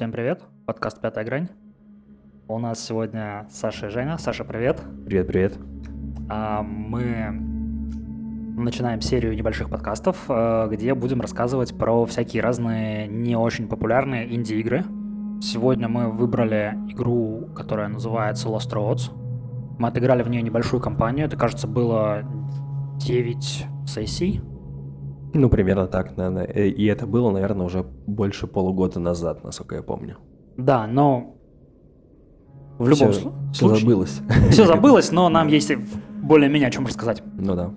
Всем привет, подкаст «Пятая грань». У нас сегодня Саша и Женя. Саша, привет. Привет, привет. А, Мы начинаем серию небольших подкастов, э, где будем рассказывать про всякие разные не очень популярные инди-игры. Сегодня мы выбрали игру, которая называется Lost Roads. Мы отыграли в нее небольшую кампанию. Это, кажется, было 9 сессий. Ну, примерно так, наверное. Э, И это было, наверное, уже больше полугода назад, насколько я помню. Да, но в любом всё случае... забылось. Все забылось, но нам есть более-менее о чем рассказать. Ну да.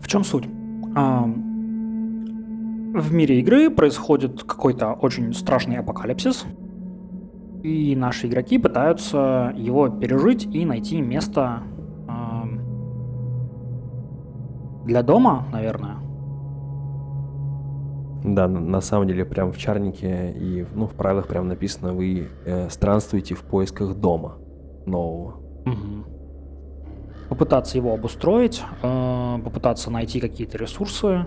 В чем суть? В мире игры происходит какой-то очень страшный апокалипсис, и наши игроки пытаются его пережить и найти место для дома, наверное. Да, на самом деле, прям в чарнике и ну, в правилах прям написано, вы э, странствуете в поисках дома нового. Мгм. Попытаться его обустроить, э, попытаться найти какие-то ресурсы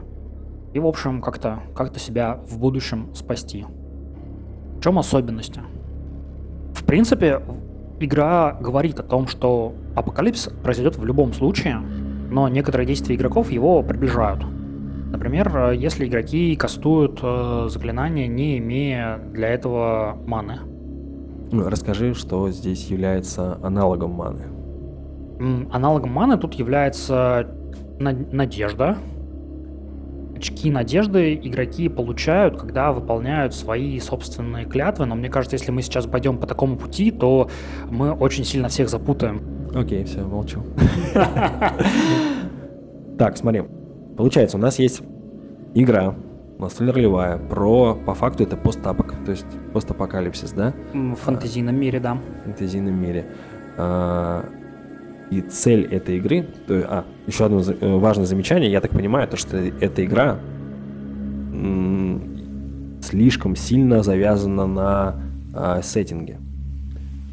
и, в общем, как-то как себя в будущем спасти. В чем особенности? В принципе, игра говорит о том, что апокалипсис произойдет в любом случае, но некоторые действия игроков его приближают. Например, э, если игроки кастуют э, заклинания, не имея для этого маны. Ну, расскажи, что здесь является аналогом маны. Аналогом маны тут является на- надежда. Очки надежды игроки получают, когда выполняют свои собственные клятвы, но мне кажется, если мы сейчас пойдем по такому пути, то мы очень сильно всех запутаем. Окей, все, молчу. Так, смотри. Получается, у нас есть игра, настольно ролевая, про, по факту, это постапок, то есть постапокалипсис, да? В фэнтезийном мире, да. в фэнтезийном мире. А, И цель этой игры, то- а, еще одно э, важное замечание, я так понимаю, то, что эта игра слишком сильно завязана на а, сеттинге.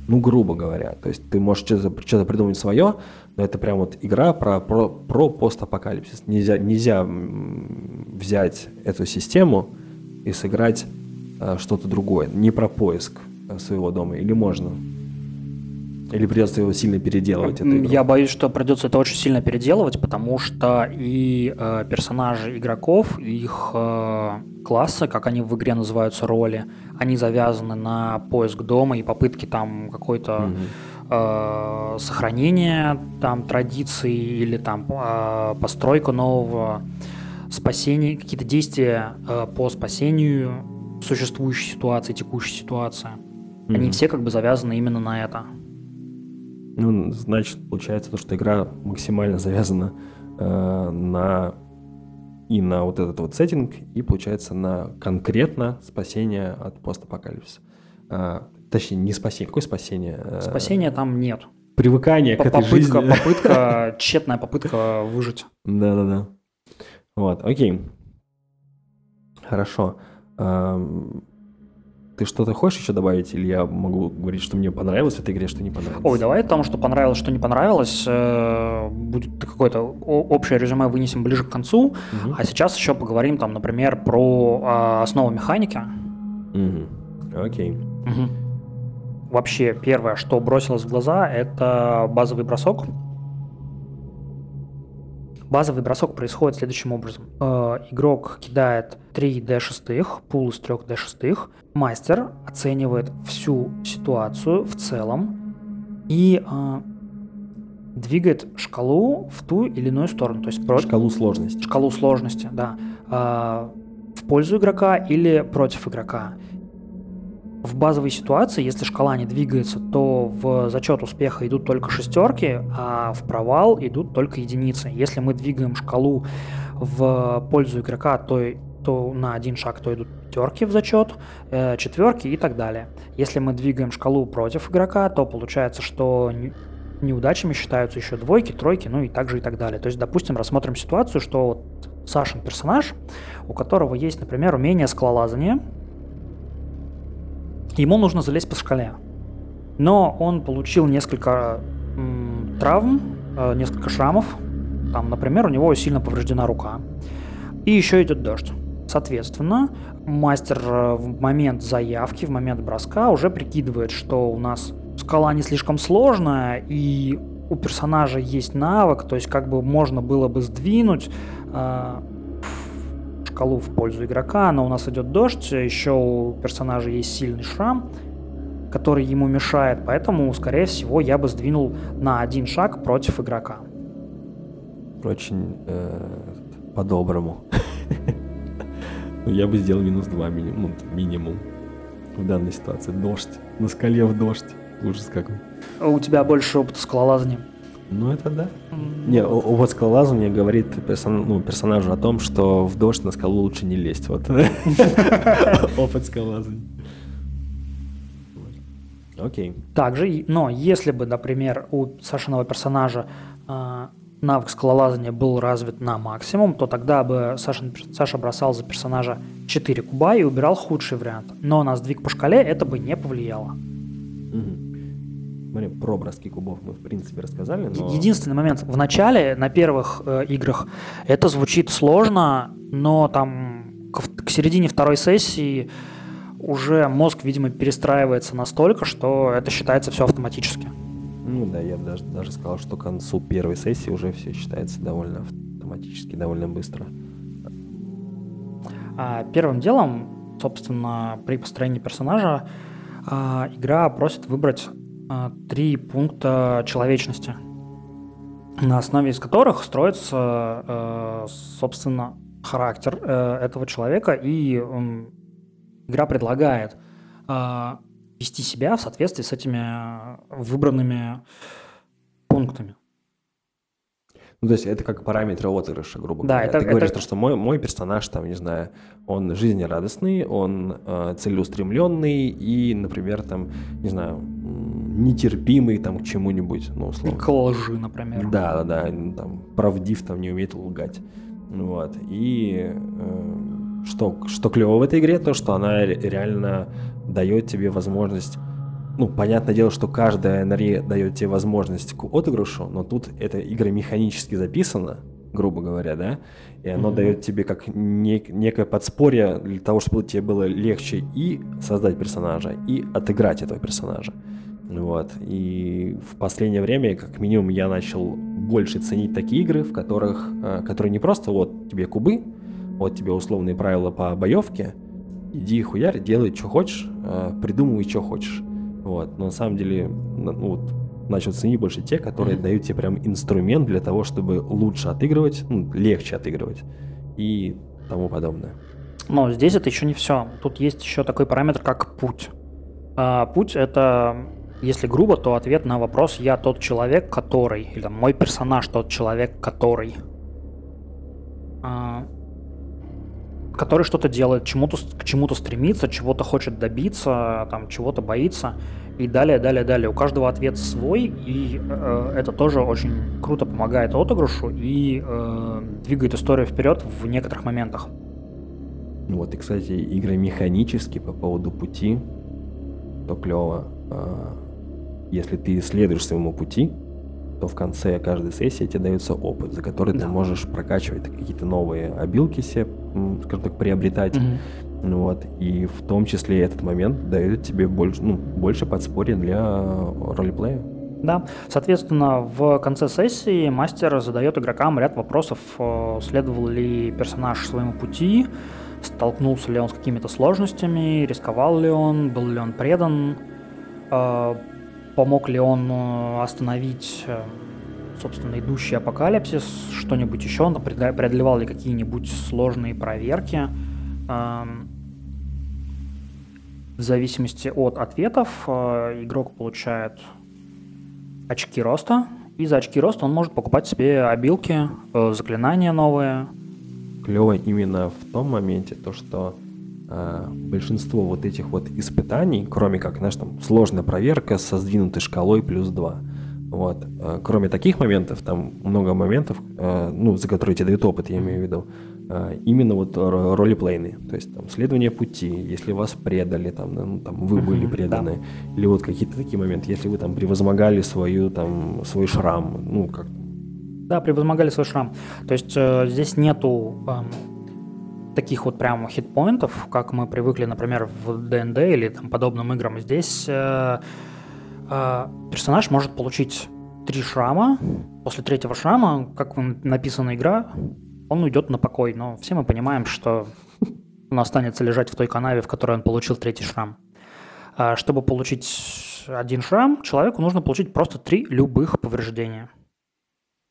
Ну, грубо говоря. То есть ты можешь что-то, что-то придумать свое, но это прям вот игра про, про, про постапокалипсис. Нельзя, нельзя взять эту систему и сыграть а, что-то другое. Не про поиск а, своего дома. Или можно? Или придется его сильно переделывать? эту игру? Я боюсь, что придется это очень сильно переделывать, потому что и э, персонажи игроков, их э, классы, как они в игре называются, роли, они завязаны на поиск дома и попытки там какой-то Мгм. э, сохранения там традиций или там э, постройка нового спасения, какие-то действия э, по спасению существующей ситуации, текущей ситуации. Они Мгм. все как бы завязаны именно на это. Ну, значит, получается то, что игра максимально завязана э, на и на вот этот вот сеттинг, и получается на конкретно спасение от постапокалипсиса. А, точнее, не спасение, какое спасение? Э, Спасения там нет. Привыкание к этой Попытка, жизни. попытка, тщетная попытка выжить. Да-да-да. Вот, окей. Хорошо. Ты что-то хочешь еще добавить, или я могу говорить, что мне понравилось в этой игре, что не понравилось? Ой, давай о том, что понравилось, что не понравилось, э, будет какое-то общее резюме вынесем ближе к концу. Мгм. А сейчас еще поговорим, там, например, про а, основы механики. Мгм. Окей. Мгм. Вообще, первое, что бросилось в глаза, это базовый бросок. Базовый бросок происходит следующим образом. Э, игрок кидает 3 d6, пул из 3 d6. Мастер оценивает всю ситуацию в целом и э, двигает шкалу в ту или иную сторону. То есть про- Шкалу сложности. шкалу сложности, да, а, в пользу игрока или против игрока. В базовой ситуации, если шкала не двигается, то в зачет успеха идут только шестерки, а в провал идут только единицы. Если мы двигаем шкалу в пользу игрока, то, то на один шаг то идут пятерки в зачет, э, четверки и так далее. Если мы двигаем шкалу против игрока, то получается, что не- неудачами считаются еще двойки, тройки, ну и так же и так далее. То есть, допустим, рассмотрим ситуацию, что вот Сашин персонаж, у которого есть, например, умение скалолазания, ему нужно залезть по шкале. Но он получил несколько м, травм, э, несколько шрамов. Там, например, у него сильно повреждена рука. И еще идет дождь. Соответственно, мастер э, в момент заявки, в момент броска уже прикидывает, что у нас скала не слишком сложная, и у персонажа есть навык, то есть как бы можно было бы сдвинуть э, шкалу в пользу игрока, но у нас идет дождь, еще у персонажа есть сильный шрам, который ему мешает, поэтому, скорее всего, я бы сдвинул на один шаг против игрока. Очень э, по-доброму. Я бы сделал минус 2 минимум, ну, минимум в данной ситуации. Дождь. На скале в дождь. Ужас какой. У тебя больше опыта скалолазания. Ну, это да. Не, опыт скалолазания говорит персон, ну, персонажу о том, что в дождь на скалу лучше не лезть. Вот. Опыт скалолазания. Окей. Также, но если бы, например, у Сашиного персонажа э, навык скалолазания был развит на максимум, то тогда бы Саша, Саша бросал за персонажа 4 куба и убирал худший вариант. Но на сдвиг по шкале это бы не повлияло. Смотри, про броски кубов мы, в принципе, рассказали, но... Единственный момент. В начале, на первых э, играх, это звучит сложно, но там к, к середине второй сессии уже мозг, видимо, перестраивается настолько, что это считается все автоматически. Ну да, я даже, даже сказал, что к концу первой сессии уже все считается довольно автоматически, довольно быстро. А первым делом, собственно, при построении персонажа а, игра просит выбрать три пункта человечности, на основе из которых строится, а, собственно, характер а, этого человека, и а, игра предлагает а, вести себя в соответствии с этими э, выбранными пунктами. Ну, то есть это как параметры отыгрыша, грубо да, говоря. Это, Ты говоришь, это... что мой, мой персонаж, там, не знаю, он жизнерадостный, он э, целеустремленный и, например, там, не знаю, нетерпимый там к чему-нибудь, ну, условно. К лжи, например. Да, да, да, там, правдив, там, не умеет лгать. Вот. И э, что, что клево в этой игре, то, что она реально дает тебе возможность ну, понятное дело, что каждая NRE дает тебе возможность к отыгрышу, но тут эта игра механически записана, грубо говоря, да, и оно mm-hmm. дает тебе как нек- некое подспорье для того, чтобы тебе было легче и создать персонажа, и отыграть этого персонажа. Вот. И в последнее время, как минимум, я начал больше ценить такие игры, в которых, э, которые не просто вот тебе кубы, вот тебе условные правила по боевке, иди хуярь, делай, что хочешь, э, придумывай, что хочешь. Вот. Но на самом деле, ну, вот, начал ценить больше те, которые mm-hmm. дают тебе прям инструмент для того, чтобы лучше отыгрывать, ну, легче отыгрывать и тому подобное. Но здесь это еще не все. Тут есть еще такой параметр, как путь. А, путь это, если грубо, то ответ на вопрос «я тот человек, который», или «мой персонаж тот человек, который». А, который что-то делает, чему-то, к чему-то стремится, чего-то хочет добиться, там, чего-то боится, и далее, далее, далее. У каждого ответ свой, и э, это тоже очень круто помогает отыгрышу и э, двигает историю вперед в некоторых моментах. Вот, и, кстати, игры механически по поводу пути, то клево. Э, если ты следуешь своему пути, то в конце каждой сессии тебе дается опыт, за который да. ты можешь прокачивать какие-то новые обилки себе, скажем так, приобретать. Угу. Вот. И в том числе этот момент дает тебе больше, ну, больше подспорья для ролеплея. Да, соответственно, в конце сессии мастер задает игрокам ряд вопросов, э, следовал ли персонаж своему пути, столкнулся ли он с какими-то сложностями, рисковал ли он, был ли он предан, э, помог ли он э, остановить, э, собственно, идущий апокалипсис, что-нибудь еще, он преодолевал ли какие-нибудь сложные проверки. Эм, в зависимости от ответов э, игрок получает очки роста, и за очки роста он может покупать себе обилки, заклинания новые. Клево именно в том моменте, то что большинство вот этих вот испытаний, кроме как, знаешь, там, сложная проверка со сдвинутой шкалой плюс 2, вот. Э, кроме таких моментов, там много моментов, э, ну, за которые тебе дают опыт, я имею в виду, именно вот ролеплейны, то есть там следование пути, если вас предали, там, ну, там вы были преданы, да. или вот какие-то такие моменты, если вы там превозмогали свою, там, свой шрам, ну, как... Да, превозмогали свой шрам. То есть э, здесь нету э, таких вот прям хитпоинтов, как мы привыкли, например, в ДНД или там подобным играм. Здесь э, э, персонаж может получить три шрама. После третьего шрама, как написана игра, он уйдет на покой. Но все мы понимаем, что он останется лежать в той канаве, в которой он получил третий шрам. А чтобы получить один шрам, человеку нужно получить просто три любых повреждения.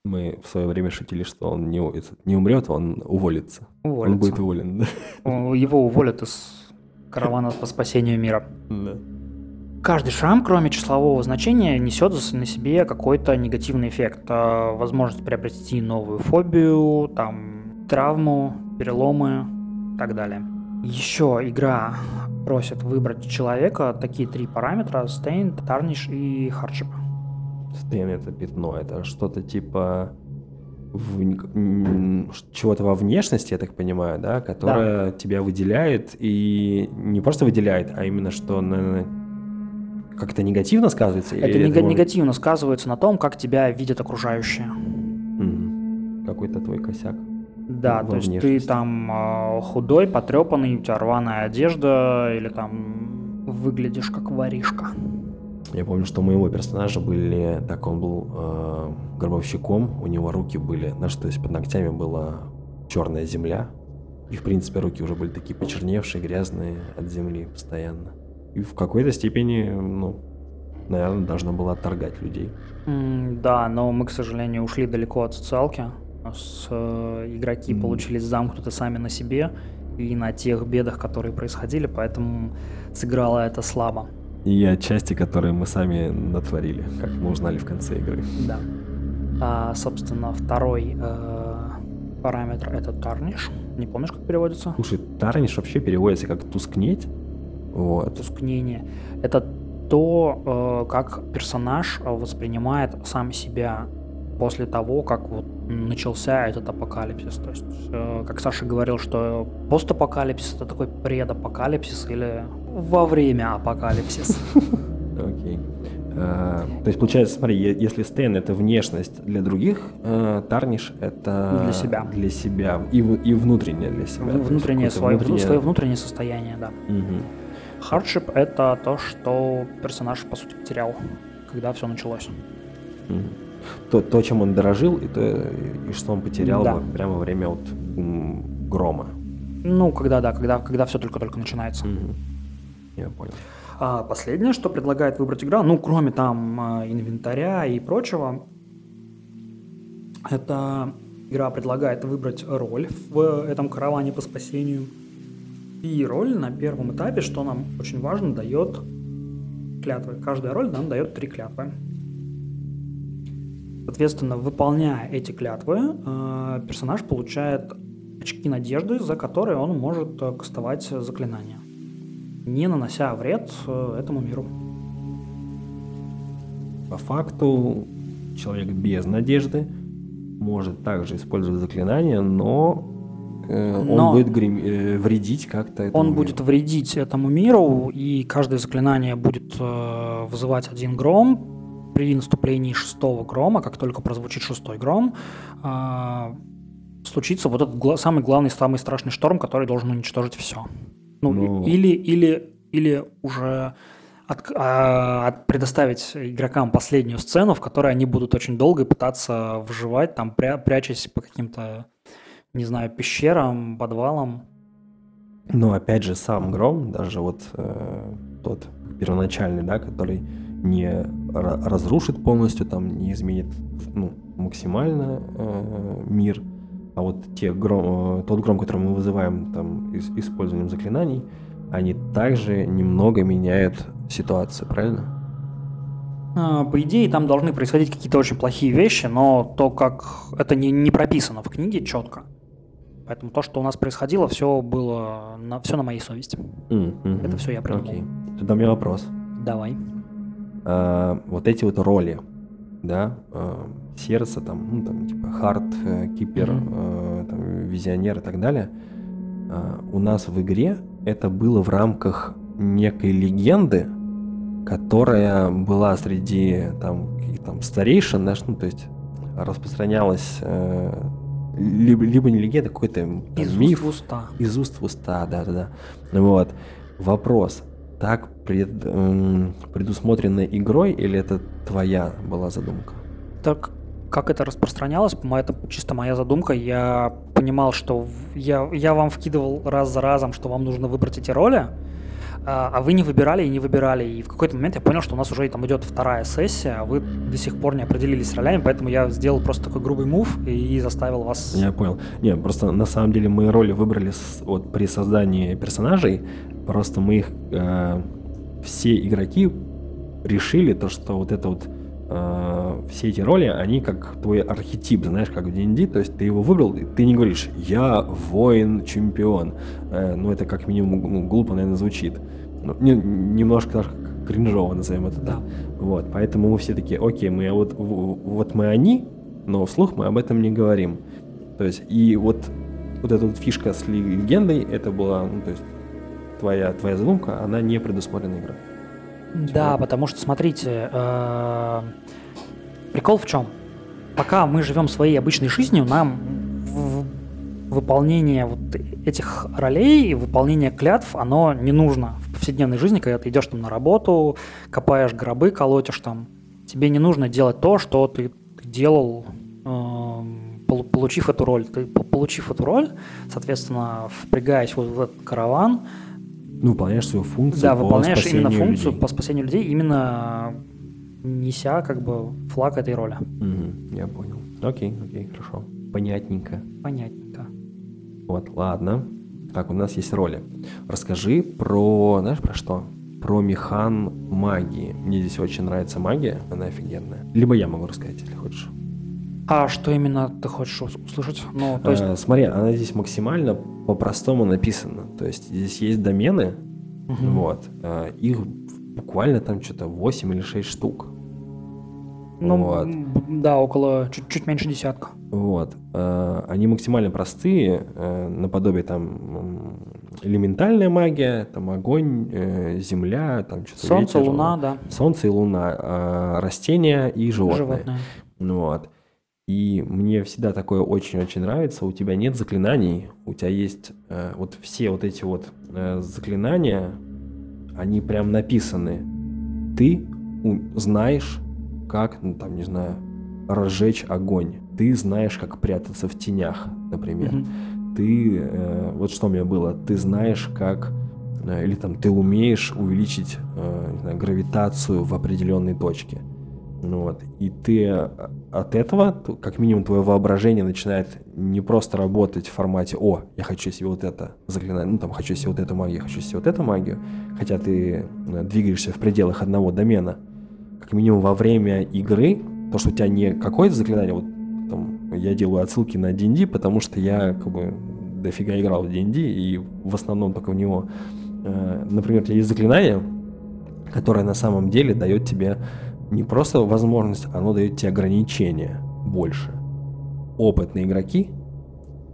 Мы в свое время шутили, что он не, не умрет, он уволится. уволится. Он будет уволен, да. Его уволят из каравана по спасению мира. Да. Каждый шрам, кроме числового значения, несет на себе какой-то негативный эффект. А, возможность приобрести новую фобию, там, травму, переломы и так далее. Еще игра просит выбрать человека такие три параметра – stain, tarnish и hardship. Stain – это пятно, это что-то типа в... чего-то во внешности, я так понимаю, да, которое да. тебя выделяет и не просто выделяет, а именно что на как-то негативно сказывается? Это нег- это негативно сказывается на том, как тебя видят окружающие. Mm. Какой-то твой косяк. Да, то есть ты там э, худой, потрепанный, у тебя рваная одежда, или там выглядишь как воришка. Я помню, что у моего персонажа были, так он был э, гробовщиком, у него руки были, знаешь, то есть под ногтями была черная земля, и в принципе руки уже были такие почерневшие, грязные от земли постоянно. И в какой-то степени, ну, наверное, должна была отторгать людей. Mm, да, но мы, к сожалению, ушли далеко от социалки. Нас э, игроки mm. получились замкнуты сами на себе и на тех бедах, которые происходили, поэтому сыграло это слабо. И отчасти, которые мы сами натворили, как мы узнали в конце игры. Да. А, собственно, второй э, параметр это тарниш. Не помнишь, как переводится? Слушай, тарниш вообще переводится как тускнеть. Вот. Тускнение. Это то, э, как персонаж воспринимает сам себя после того, как вот начался этот апокалипсис. То есть, э, как Саша говорил, что постапокалипсис это такой предапокалипсис или во время апокалипсис. Окей. Э, то есть, получается, смотри, если стен это внешность для других, тарниш это для себя. Для себя. И, и внутреннее для себя. Внутреннее, свое, внутреннее... свое внутреннее состояние, да. Угу. Хардшип — это то, что персонаж, по сути, потерял, когда все началось. То, то чем он дорожил, и, то, и что он потерял да. прямо во время вот грома. Ну, когда, да, когда, когда все только-только начинается. Угу. Я понял. А последнее, что предлагает выбрать игра, ну, кроме там а, инвентаря и прочего, это игра предлагает выбрать роль в этом караване по спасению – и роль на первом этапе, что нам очень важно, дает клятвы. Каждая роль нам дает три клятвы. Соответственно, выполняя эти клятвы, э, персонаж получает очки надежды, за которые он может э, кастовать заклинания, не нанося вред э, этому миру. По факту, человек без надежды может также использовать заклинания, но Э, Но он будет грим... Э, вредить как-то этому Он миру. будет вредить этому миру, и каждое заклинание будет э, вызывать один гром. При наступлении шестого грома, как только прозвучит шестой гром, э, случится вот этот гла- самый главный, самый страшный шторм, который должен уничтожить все. Ну, ну... или, или, или уже от, а, от предоставить игрокам последнюю сцену, в которой они будут очень долго пытаться выживать, там пря, прячась по каким-то не знаю, пещерам, подвалам. Но опять же, сам гром, даже вот э, тот первоначальный, да, который не разрушит полностью, там не изменит ну, максимально э, мир, а вот те гром, э, тот гром, который мы вызываем там из, использованием заклинаний, они также немного меняют ситуацию, правильно? А, по идее, там должны происходить какие-то очень плохие вещи, но то, как это не, не прописано в книге четко, Поэтому то, что у нас происходило, все было на, все на моей совести. Mm-hmm. Это все я придумал. Окей. Тогда у меня вопрос. Давай. А, вот эти вот роли, да, а, сердце, там, ну, там, типа, хард, э, кипер, mm-hmm. а, там, визионер и так далее, а, у нас в игре это было в рамках некой легенды, которая была среди там, там старейшин, знаешь, ну, то есть распространялась э, либо, либо не легенда, какой-то там, Из миф. уст в уста. Из уст в уста, да-да-да. Вот. Вопрос. Так пред- м, предусмотрено игрой или это твоя была задумка? Так как это распространялось, это чисто моя задумка. Я понимал, что я, я вам вкидывал раз за разом, что вам нужно выбрать эти роли, а а вы не выбирали и не выбирали. И в какой-то момент я понял, что у нас уже там идет вторая сессия, а вы до сих пор не определились с ролями, поэтому я сделал просто такой грубый мув и заставил вас... Я понял. Не, просто на самом деле мы роли выбрали с- вот при создании персонажей, просто мы их э, все игроки решили то, что вот это вот э, все эти роли, они как твой архетип, знаешь, как в D&D, то есть ты его выбрал, и ты не говоришь «я воин-чемпион», Э, ну это как минимум ну, глупо, наверное, звучит. Ну, не- немножко даже кринжово назовем это Да. так. Вот, поэтому мы все такие, окей, мы вот, в- вот мы они, но вслух мы об этом не говорим. То есть, и вот, вот эта вот фишка с легендой, это была, ну, то есть, твоя, твоя задумка, она не предусмотрена игрой. Да, потому что, смотрите, э, прикол в чем? Пока мы живем своей обычной жизнью, нам в- выполнение вот этих ролей и выполнение клятв, оно не нужно в повседневной жизни, когда ты идешь там на работу, копаешь гробы, колотишь там. Тебе не нужно делать то, что ты, делал, эм, полу- получив эту роль. Ты, по- получив эту роль, соответственно, впрягаясь вот в этот караван, Ну, выполняешь свою функцию да, по выполняешь именно функцию людей. по спасению людей, именно неся как бы флаг этой роли. Мгм, я понял. Окей, окей, хорошо. Понятненько. Понятненько. Вот, ладно. Так, у нас есть роли. Расскажи про, знаешь, про что? Про механ магии. Мне здесь очень нравится магия, она офигенная. Либо я могу рассказать, если хочешь. А что именно ты хочешь ус- услышать? Ну, то есть... Э, смотри, она здесь максимально по-простому написана. То есть здесь есть домены, мгм. вот. э, их буквально там что-то 8 или 6 штук. Ну, вот. да, около чуть, чуть меньше десятка. Вот. э, Они максимально простые, э, наподобие там элементальная магия, там огонь, э, земля, там что-то Солнце, ветер, луна, да, Солнце и луна, э, растения и животные. животное. Ну Вот. И мне всегда такое очень-очень нравится. У тебя нет заклинаний, у тебя есть э, вот все вот эти вот э, заклинания, они прям написаны. Ты знаешь, как, ну там, не знаю, разжечь огонь. Ты знаешь, как прятаться в тенях, например. Мгм. Ты, э, вот что у меня было, ты знаешь, как, э, или там ты умеешь увеличить э, знаю, гравитацию в определенной точке. Ну вот. И ты э, от этого, как минимум, твое воображение начинает не просто работать в формате «О, я хочу себе вот это заклинание, ну там, хочу себе вот эту магию, хочу себе вот эту магию», хотя ты э, двигаешься в пределах одного домена. Как минимум во время игры, то, что у тебя не какое-то заклинание, вот там, я делаю отсылки на D&D, потому что я как бы дофига играл в D&D и в основном только в него. Э, Например, у тебя есть заклинание, которое на самом деле дает тебе не просто возможность, оно дает тебе ограничения больше. Опытные игроки,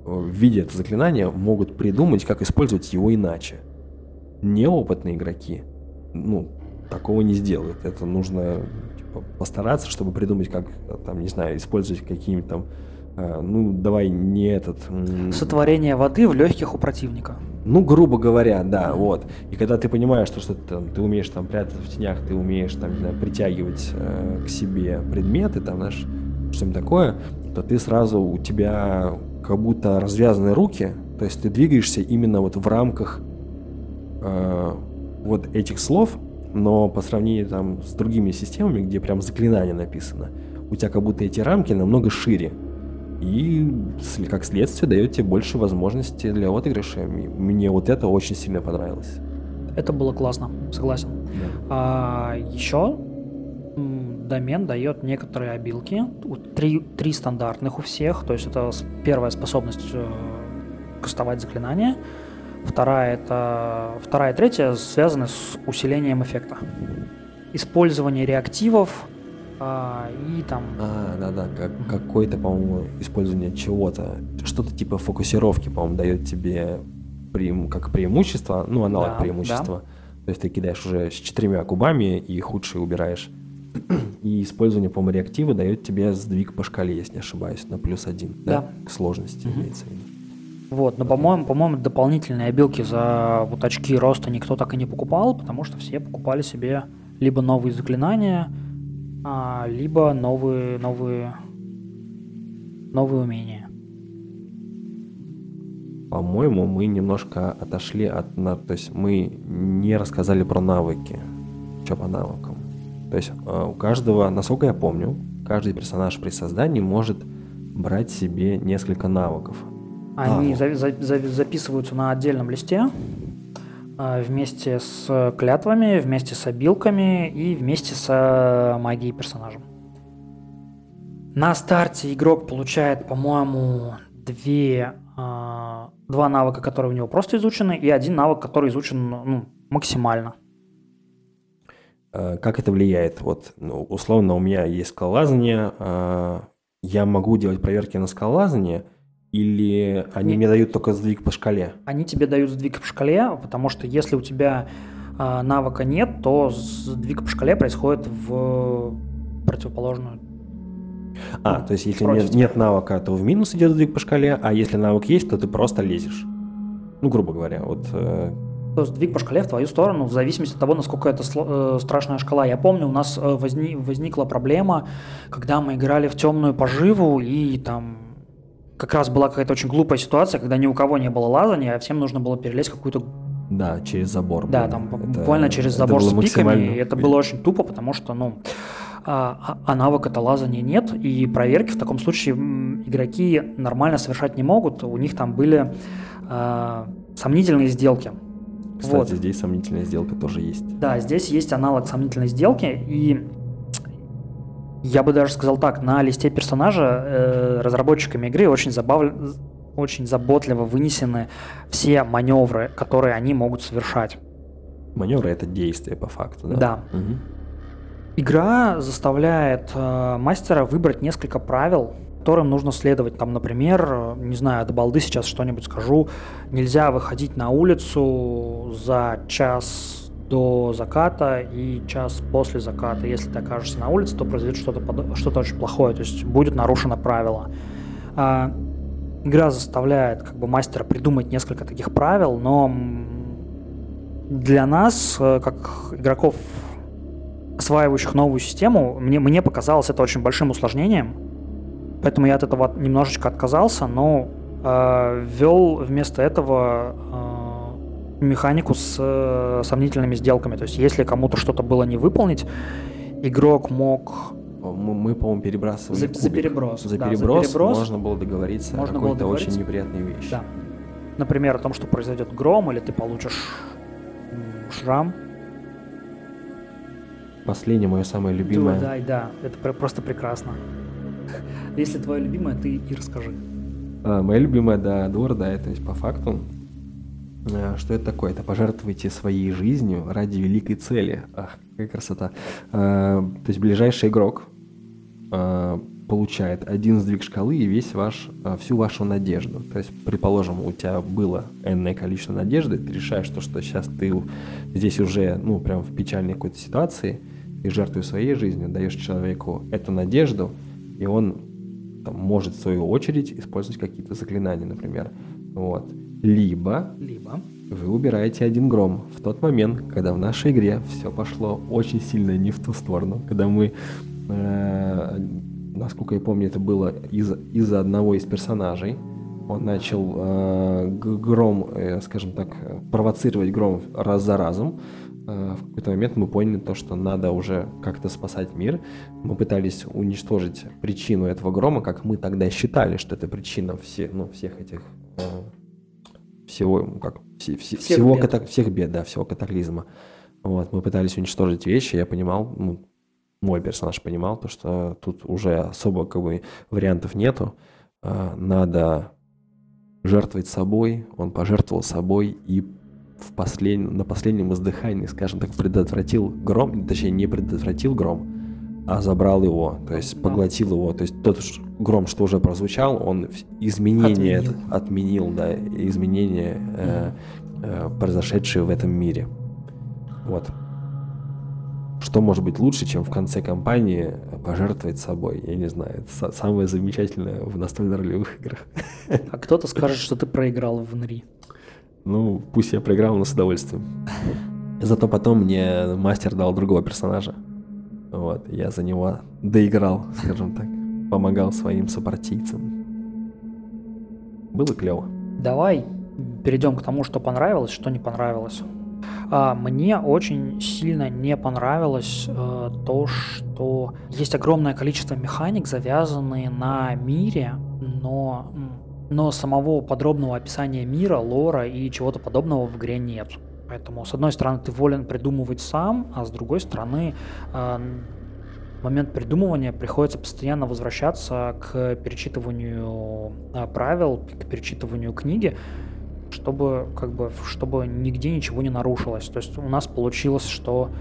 э, видя это заклинание, могут придумать, как использовать его иначе. Неопытные игроки, ну, такого не сделают. Это нужно типа, постараться, чтобы придумать, как, там, не знаю, использовать какие-нибудь там, э, ну, давай не этот... Сотворение воды в легких у противника. Ну, грубо говоря, да, вот. И когда ты понимаешь, что, что ты, там, ты умеешь там прятаться в тенях, ты умеешь там, не знаю, притягивать э, к себе предметы, там, знаешь, что-нибудь такое, то ты сразу, у тебя как будто развязаны руки, то есть ты двигаешься именно вот в рамках э, вот этих слов, но по сравнению там с другими системами, где прям заклинание написано, у тебя как будто эти рамки намного шире. И как следствие дает тебе больше возможностей для отыгрыша. Мне вот это очень сильно понравилось. Это было классно, согласен. А еще домен дает некоторые обилки. Три, три стандартных у всех. То есть это первая способность э, кастовать заклинания. Вторая это вторая и третья связаны с усилением эффекта. Использование реактивов а, и там А, да-да, как, какое-то, по-моему, использование чего-то, что-то типа фокусировки, по-моему, дает тебе преим- как преимущество, ну, аналог Да, преимущества. То есть ты кидаешь уже с четырьмя кубами и худшие убираешь. И использование, по-моему, реактива дает тебе сдвиг по шкале, если не ошибаюсь, на плюс один. Да. К сложности Мгм. имеется в виду. Вот, но, по-моему, по-моему, дополнительные обилки за вот очки роста никто так и не покупал, потому что все покупали себе либо новые заклинания, а, либо новые, новые, новые умения. По-моему, мы немножко отошли от... на- То есть мы не рассказали про навыки. Что по навыкам. То есть э, у каждого, насколько я помню, каждый персонаж при создании может брать себе несколько навыков. Они А. за- за- за- записываются на отдельном листе а, вместе с клятвами, вместе с обилками и вместе с а, магией персонажа. На старте игрок получает, по-моему, две, а, два навыка, которые у него просто изучены, и один навык, который изучен ну, максимально. Э, Как это влияет? Вот, ну, условно, у меня есть скалолазание, э, я могу делать проверки на скалолазание, или они Не- мне дают только сдвиг по шкале? Они тебе дают сдвиг по шкале, потому что если у тебя а, навыка нет, то сдвиг по шкале происходит в противоположную А, Ну, то есть если нет, тебя. нет навыка, то в минус идет сдвиг по шкале, а если навык есть, то ты просто лезешь. Ну, грубо говоря, вот... э, То есть сдвиг по шкале в твою сторону, в зависимости от того, насколько это э, страшная шкала. Я помню, у нас э, возни- возникла проблема, когда мы играли в темную поживу, и там как раз была какая-то очень глупая ситуация, когда ни у кого не было лазания, а всем нужно было перелезть какую-то... Да, через забор. Да, блин. там Это- буквально через забор с пиками, максимально- и это было очень тупо, потому что, ну, а, а- а навыка-то лазания нет, и проверки в таком случае игроки нормально совершать не могут, у них там были а, сомнительные сделки. Кстати, Вот. здесь сомнительная сделка тоже есть. Да, здесь есть аналог сомнительной сделки, и я бы даже сказал так, на листе персонажа э, разработчиками игры очень, забав- очень заботливо вынесены все маневры, которые они могут совершать. Маневры — это действие по факту, да? Да. Мгм. Игра заставляет э, мастера выбрать несколько правил, которым нужно следовать. Там, например, не знаю, от балды сейчас что-нибудь скажу, нельзя выходить на улицу за час до заката и час после заката. Если ты окажешься на улице, то произойдет что-то что-то очень плохое, то есть будет нарушено правило. А, игра заставляет как бы мастера придумать несколько таких правил, но для нас, э, как игроков осваивающих новую систему, мне, мне показалось это очень большим усложнением. Поэтому я от этого немножечко отказался, но э, ввел вместо этого э, механику с э, сомнительными сделками. То есть, если кому-то что-то было не выполнить, игрок мог Мы, мы, по-моему, перебрасывали за, за кубик. переброс. За да, за переброс, переброс, можно было договориться Можно о какой-то договориться. очень неприятной вещи. Да. Например, о том, что произойдет гром, или ты получишь шрам. Последнее мое самое любимое. Да, да, это пр- просто прекрасно. Если твое любимое, ты и расскажи. А, моя любимая, да, Дур, да, то есть по факту, что это такое? Это пожертвуйте своей жизнью ради великой цели. Ах, какая красота. А, то есть ближайший игрок а, получает один сдвиг шкалы и весь ваш, всю вашу надежду. То есть, предположим, у тебя было энное количество надежды, ты решаешь, то, что сейчас ты здесь уже, ну, прям в печальной какой-то ситуации, ты жертвуешь своей жизнью, даешь человеку эту надежду, и он там, может в свою очередь использовать какие-то заклинания, например. Вот. Либо Либо вы убираете один гром в тот момент, когда в нашей игре все пошло очень сильно не в ту сторону, когда мы, э, насколько я помню, это было из- из-за одного из персонажей, он начал э, гром, э, скажем так, провоцировать гром раз за разом. Э, в какой-то момент мы поняли то, что надо уже как-то спасать мир. Мы пытались уничтожить причину этого грома, как мы тогда считали, что это причина все, ну, всех этих э, всего, как все- все- Всех всего бед. ката- всех бед, да, всего катаклизма. Вот, мы пытались уничтожить вещи, я понимал, ну, мой персонаж понимал, то, что тут уже особо как бы вариантов нету, А, надо жертвовать собой, он пожертвовал собой и в послед... на последнем издыхании, скажем так, предотвратил гром, точнее не предотвратил гром, а забрал его, то есть поглотил его, то есть тот гром, что уже прозвучал, он изменение Отменил. отменил, да, изменения, э, э, произошедшие в этом мире. Вот. что может быть лучше, чем в конце кампании пожертвовать собой? Я не знаю, это самое замечательное в настольно-ролевых играх. А кто-то скажет, что ты проиграл в НРИ. Ну, пусть я проиграл, но с удовольствием. Зато потом мне мастер дал другого персонажа. Вот, я за него доиграл, скажем так. Помогал своим сопартийцам. Было клево. Давай перейдем к тому, что понравилось, что не понравилось. А, мне очень сильно не понравилось э, то, что есть огромное количество механик, завязанные на мире, но, но самого подробного описания мира, лора и чего-то подобного в игре нет. Поэтому, с одной стороны, ты волен придумывать сам, а с другой стороны, в момент придумывания приходится постоянно возвращаться к перечитыванию э, правил, к перечитыванию книги, чтобы как бы чтобы нигде ничего не нарушилось. То есть у нас получилось, что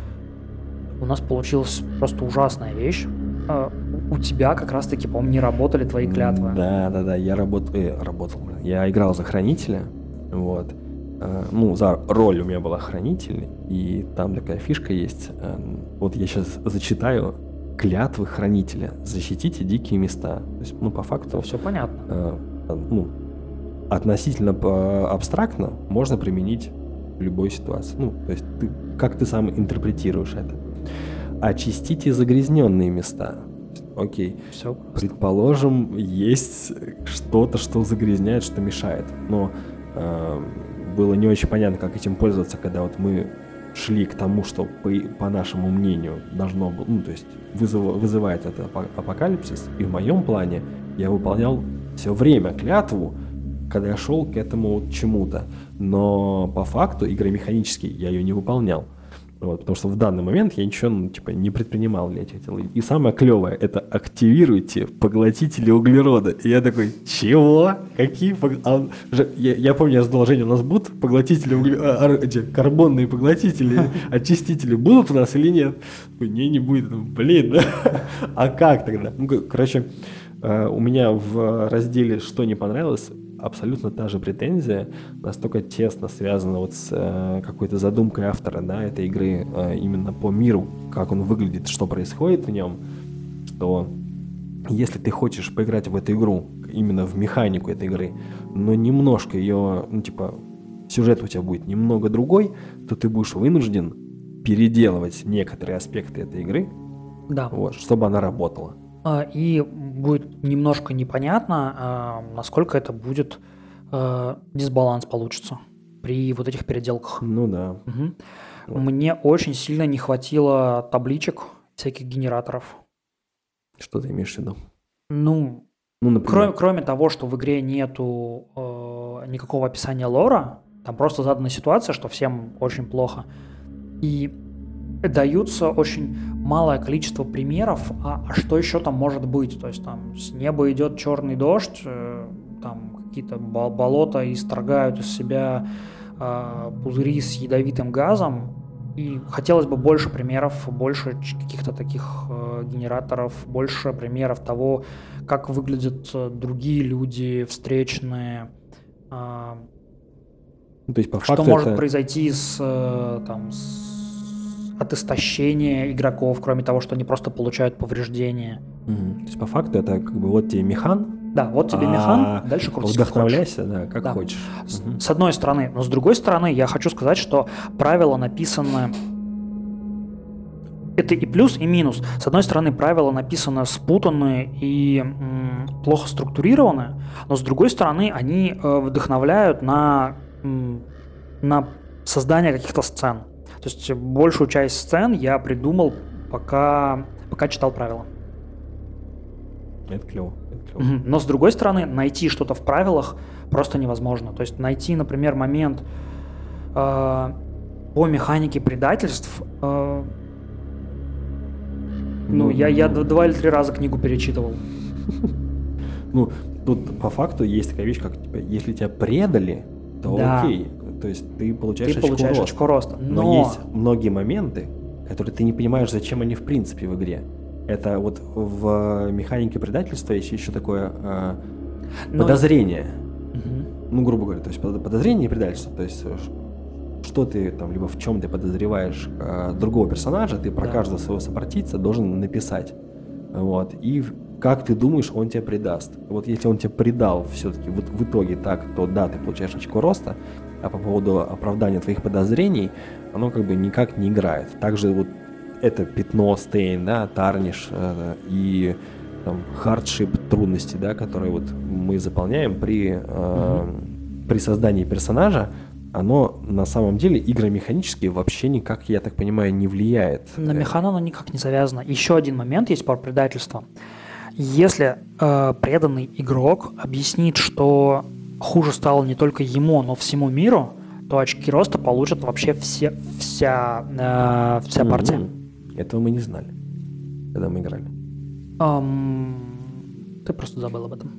у нас получилась просто ужасная вещь. А, у тебя как раз-таки, по-моему, не работали твои клятвы. Да, да, да, я работал, э, работал, я играл за хранителя, вот. Э, ну, за роль у меня была хранитель, и там такая фишка есть. Э, вот я сейчас зачитаю клятвы хранителя. Защитите дикие места. То есть, ну, по факту... Все понятно. Э, ну, относительно абстрактно можно применить в любой ситуации. Ну, то есть ты, как ты сам интерпретируешь это. Очистите загрязненные места. Окей. Все. Предположим, есть что-то, что загрязняет, что мешает. Но э, было не очень понятно, как этим пользоваться, когда вот мы шли к тому, что по, по нашему мнению должно было, ну, то есть вызыв, вызывает это апокалипсис. И в моем плане я выполнял все время клятву, когда я шел к этому чему-то. Но по факту игромеханически я ее не выполнял. Вот, потому что в данный момент я ничего ну, типа, не предпринимал для этих дел. И самое клевое – это активируйте поглотители углерода. И я такой, чего? Какие пог... а, я, я помню, я задал Жене, у нас будут поглотители углерода, а, эти карбонные поглотители, очистители будут у нас или нет? Не, не будет. Блин? А как тогда? Ну, короче, э, у меня в разделе «Что не понравилось» абсолютно та же претензия, настолько тесно связана вот с э, какой-то задумкой автора, да, этой игры э, именно по миру, как он выглядит, что происходит в нем, что если ты хочешь поиграть в эту игру, именно в механику этой игры, но немножко ее, ну, типа, сюжет у тебя будет немного другой, то ты будешь вынужден переделывать некоторые аспекты этой игры, да. вот, чтобы она работала. А, и будет немножко непонятно, а, насколько это будет а, дисбаланс получится при вот этих переделках. Ну да. Угу. Вот. Мне очень сильно не хватило табличек всяких генераторов. Что ты имеешь в виду? Ну, ну например... кроме, кроме того, что в игре нету э, никакого описания лора, там просто задана ситуация, что всем очень плохо. И даются очень малое количество примеров, а, а что еще там может быть? То есть там с неба идет черный дождь, э, там какие-то болота исторгают из себя э, пузыри с ядовитым газом, и хотелось бы больше примеров, больше каких-то таких э, генераторов, больше примеров того, как выглядят э, другие люди, встречные. Э, ну, то есть, по что факту может это... произойти с, э, там, с от истощения игроков, кроме того, что они просто получают повреждения. Угу. То есть по факту это как бы вот тебе механ. Да, вот тебе а механ, дальше крутись Вдохновляйся, да, как да. хочешь. С, угу. с одной стороны, но с другой стороны, я хочу сказать, что правила написаны это и плюс, и минус. С одной стороны, правила написаны спутанные и м, плохо структурированы, но с другой стороны, они э, вдохновляют на, м, на создание каких-то сцен. То есть большую часть сцен я придумал, пока, пока читал правила. Это клево. Это клево. Но с другой стороны, найти что-то в правилах просто невозможно. То есть найти, например, момент э, по механике предательств. Э, ну, ну, я, я два или три раза книгу перечитывал. Ну, тут по факту есть такая вещь, как типа, если тебя предали, то да. окей. То есть ты получаешь, ты получаешь очко, очко роста. Но... Но есть многие моменты, которые ты не понимаешь, зачем они в принципе в игре. Это вот в механике предательства есть еще такое э, Но... подозрение. Угу. Ну, грубо говоря, то есть подозрение и предательство. То есть что ты там, либо в чем ты подозреваешь э, другого персонажа, ты про Да. каждого своего сопартийца должен написать. Вот. И как ты думаешь, он тебя предаст. Вот если он тебя предал все-таки в, в итоге так, то да, ты получаешь очко роста, а по поводу оправдания твоих подозрений, оно как бы никак не играет. Также вот это пятно, stain, да, tarnish э, и там hardship, трудности, да, которые вот мы заполняем при, э, при создании персонажа, оно на самом деле игромеханически вообще никак, я так понимаю, не влияет. На Э, механу оно никак не завязано. Еще один момент есть про предательство. Если э, преданный игрок объяснит, что хуже стало не только ему, но всему миру, то очки роста получат вообще все, вся, э, вся партия. Этого мы не знали, когда мы играли. Ам, ты просто забыл об этом.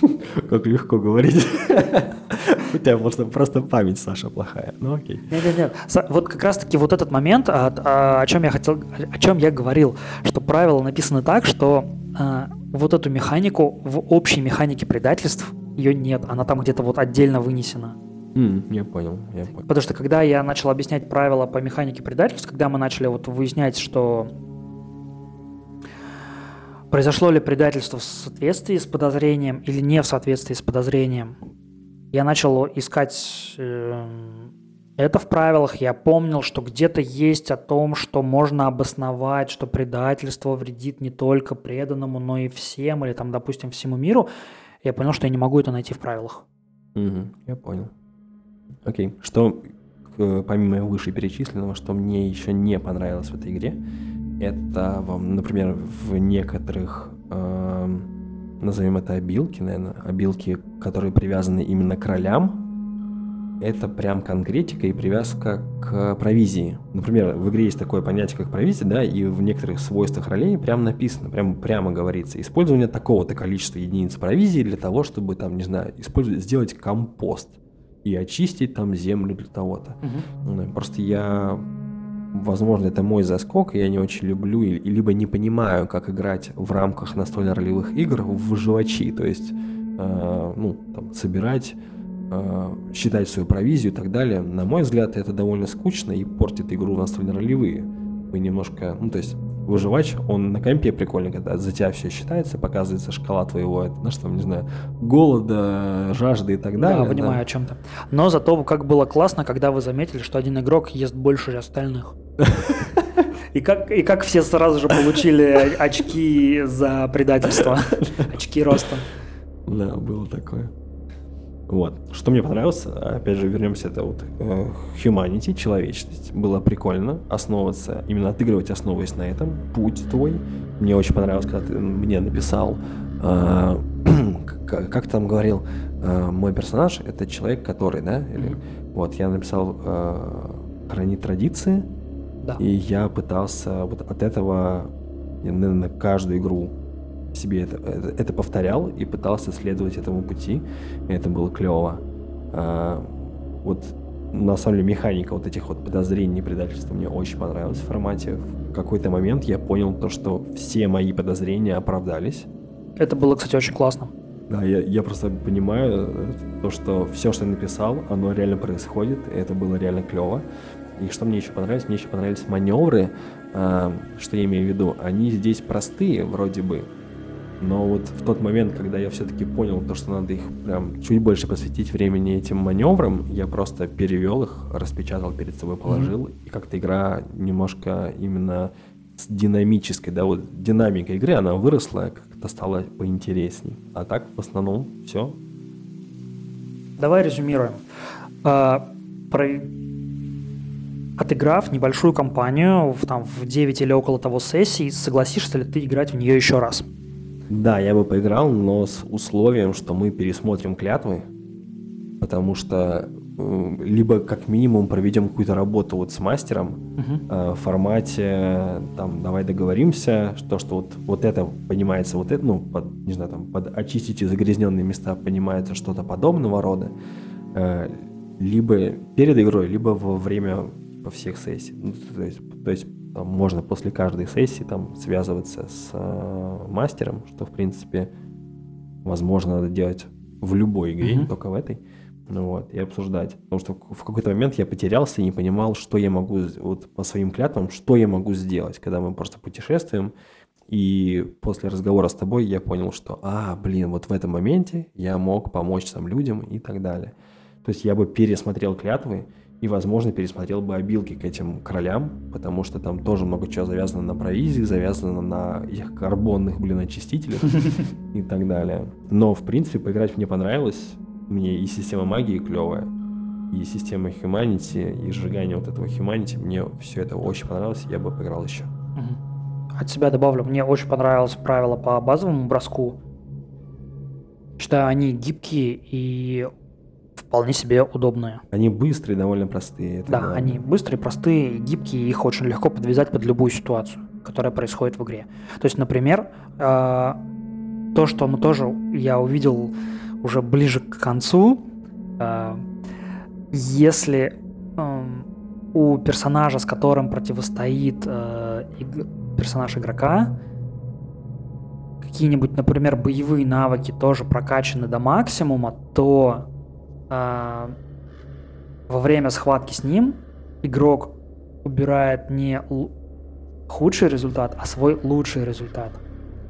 Как легко говорить. У тебя просто, просто память, Саша, плохая. Ну окей. Нет, нет, нет. Вот как раз-таки вот этот момент, а- а, о, чем я хотел, о чем я говорил, что правила написаны так, что а, вот эту механику в общей механике предательств ее нет, она там где-то вот отдельно вынесена. М, Я понял, я понял. Потому что когда я начал объяснять правила по механике предательств, когда мы начали вот выяснять, что произошло ли предательство в соответствии с подозрением или не в соответствии с подозрением, я начал искать э, это в правилах. Я помнил, что где-то есть о том, что можно обосновать, что предательство вредит не только преданному, но и всем, или там, допустим, всему миру. Я понял, что я не могу это найти в правилах. Мгм, Я понял. Окей. Что, помимо вышеперечисленного, что мне еще не понравилось в этой игре, это, вам, например, в некоторых, эм, назовем это обилки, наверное, обилки, которые привязаны именно к ролям, это прям конкретика и привязка к провизии. Например, в игре есть такое понятие, как провизия, да, и в некоторых свойствах ролей прям написано, прям прямо говорится, использование такого-то количества единиц провизии для того, чтобы, там, не знаю, использовать, сделать компост и очистить там землю для того-то. Ну, Просто я, возможно, это мой заскок, я не очень люблю, и- либо не понимаю, как играть в рамках настольно-ролевых игр в выживачи, то есть, э, ну, там, собирать, считать свою провизию и так далее. На мой взгляд, это довольно скучно и портит игру в настольно-ролевые. Вы немножко, ну, то есть, выживач, он на компе прикольно, когда за тебя все считается, показывается шкала твоего, ну, что, не знаю, голода, жажды и так далее. Да, понимаю о чем то Но зато как было классно, когда вы заметили, что один игрок ест больше остальных. И как, и как все сразу же получили очки за предательство, очки роста. Да, было такое. Вот. Что мне понравилось, опять же, вернемся, это вот э, humanity, человечность. Было прикольно основываться, именно отыгрывать, основываясь на этом. Путь твой. Мне очень понравилось, когда ты мне написал, э, как ты там говорил, э, мой персонаж это человек, который, да? Или, вот, я написал э, хранит традиции, Да. и я пытался вот от этого, наверное, каждую игру себе это, это, это повторял и пытался следовать этому пути. И это было клево. А, вот на самом деле механика вот этих вот подозрений и предательства мне очень понравилась в формате. В какой-то момент я понял то, что все мои подозрения оправдались. Это было, кстати, очень классно. Да, я, я просто понимаю э, то, что все, что я написал, оно реально происходит, и это было реально клево. И что мне еще понравилось? Мне еще понравились маневры, а, что я имею в виду. Они здесь простые, вроде бы, но вот в тот момент, когда я все-таки понял то, что надо их прям чуть больше посвятить времени этим маневрам, я просто перевел их, распечатал перед собой, положил, и как-то игра немножко именно с динамической, да, вот динамика игры, она выросла, как-то стала поинтересней. А так, в основном, все. Давай резюмируем. А, про- Отыграв небольшую кампанию в, там, в 9 или около того сессий, согласишься ли ты играть в нее еще раз? Да, я бы поиграл, но с условием, что мы пересмотрим клятвы, потому что либо как минимум проведем какую-то работу вот с мастером э, в формате, там, давай договоримся, что, что вот, вот это понимается, вот это, ну, под, не знаю, там, под очистить загрязненные места понимается что-то подобного рода, э, либо перед игрой, либо во время всех сессий. Ну, то есть, то есть там можно после каждой сессии там связываться с э, мастером, что в принципе возможно надо делать в любой игре, не Мгм. только в этой. Ну вот, и обсуждать. Потому что в какой-то момент я потерялся и не понимал, что я могу, вот по своим клятвам, что я могу сделать, когда мы просто путешествуем. И после разговора с тобой я понял, что, а, блин, вот в этом моменте я мог помочь там людям и так далее. То есть я бы пересмотрел клятвы и, возможно, пересмотрел бы обилки к этим королям, потому что там тоже много чего завязано на провизии, завязано на их карбонных, блин, очистителях и так далее. Но, в принципе, поиграть мне понравилось. Мне и система магии клевая, и система Humanity, и сжигание вот этого Humanity. Мне все это очень понравилось, я бы поиграл еще. От себя добавлю, мне очень понравилось правило по базовому броску. Считаю, они гибкие и вполне себе удобные. Они быстрые, довольно простые. Это да, главное. они быстрые, простые, гибкие, их очень легко подвязать под любую ситуацию, которая происходит в игре. То есть, например, э, то, что мы тоже я увидел уже ближе к концу, э, если э, у персонажа, с которым противостоит э, персонаж игрока, какие-нибудь, например, боевые навыки тоже прокачаны до максимума, то а, во время схватки с ним игрок убирает не худший результат, а свой лучший результат.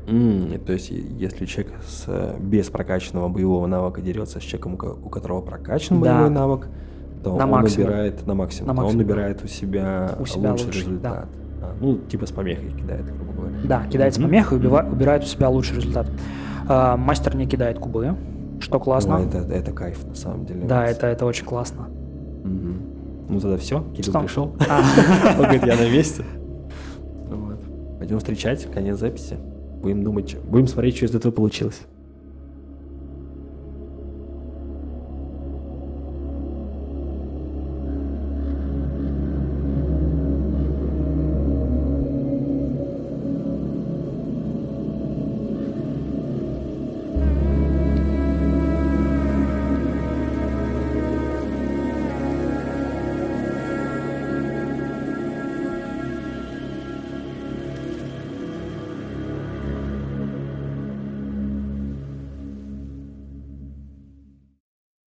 Mm, то есть, если человек с, без прокачанного боевого навыка дерется с человеком, у которого прокачан да. боевой навык, то на он максимум. набирает на максимум, на максимум. то он набирает у себя, у себя лучший, лучший результат. Да. А, ну, типа с помехой кидает, грубо говоря. Да, кидает mm-hmm. с помехой и убивает, убирает у себя лучший результат. А, мастер не кидает кубы что классно. Ну, это, это кайф, на самом деле. Да, это, это очень классно. Угу. Ну, тогда все, Кирилл что? пришел. А. Он говорит, я на месте. Пойдем встречать, конец записи. Будем думать, будем смотреть, что из этого получилось.